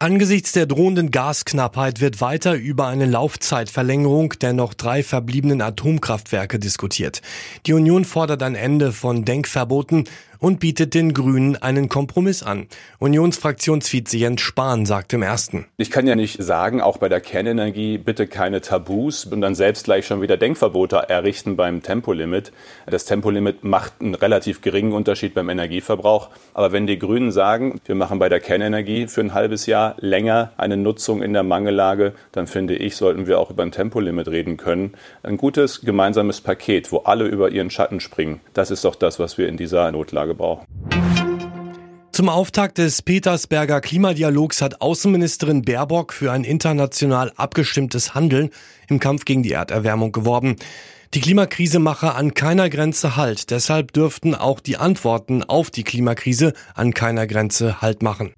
Angesichts der drohenden Gasknappheit wird weiter über eine Laufzeitverlängerung der noch drei verbliebenen Atomkraftwerke diskutiert. Die Union fordert ein Ende von Denkverboten und bietet den Grünen einen Kompromiss an. Unionsfraktionsvize Jens Spahn sagt im ersten. Ich kann ja nicht sagen, auch bei der Kernenergie bitte keine Tabus und dann selbst gleich schon wieder Denkverbote errichten beim Tempolimit. Das Tempolimit macht einen relativ geringen Unterschied beim Energieverbrauch. Aber wenn die Grünen sagen, wir machen bei der Kernenergie für ein halbes Jahr länger eine Nutzung in der Mangellage, dann finde ich, sollten wir auch über ein Tempolimit reden können. Ein gutes gemeinsames Paket, wo alle über ihren Schatten springen. Das ist doch das, was wir in dieser Notlage brauchen. Zum Auftakt des Petersberger Klimadialogs hat Außenministerin Baerbock für ein international abgestimmtes Handeln im Kampf gegen die Erderwärmung geworben. Die Klimakrise mache an keiner Grenze Halt, deshalb dürften auch die Antworten auf die Klimakrise an keiner Grenze Halt machen.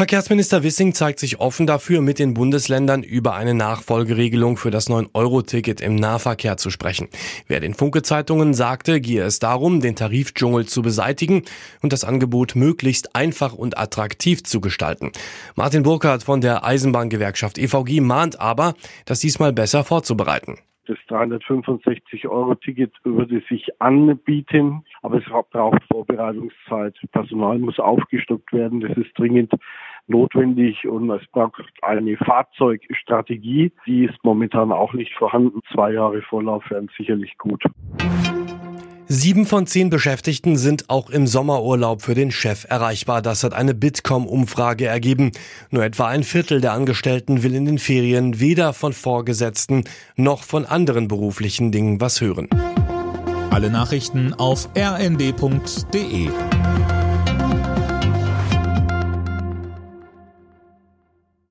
Verkehrsminister Wissing zeigt sich offen dafür, mit den Bundesländern über eine Nachfolgeregelung für das 9-Euro-Ticket im Nahverkehr zu sprechen. Wer den Funke-Zeitungen sagte, gehe es darum, den Tarifdschungel zu beseitigen und das Angebot möglichst einfach und attraktiv zu gestalten. Martin Burkhardt von der Eisenbahngewerkschaft EVG mahnt aber, das diesmal besser vorzubereiten das 365-Euro-Ticket würde sich anbieten, aber es braucht Vorbereitungszeit. Personal muss aufgestockt werden, das ist dringend notwendig und es braucht eine Fahrzeugstrategie, die ist momentan auch nicht vorhanden. Zwei Jahre Vorlauf wären sicherlich gut. Sieben von zehn Beschäftigten sind auch im Sommerurlaub für den Chef erreichbar. Das hat eine Bitkom-Umfrage ergeben. Nur etwa ein Viertel der Angestellten will in den Ferien weder von Vorgesetzten noch von anderen beruflichen Dingen was hören. Alle Nachrichten auf rnd.de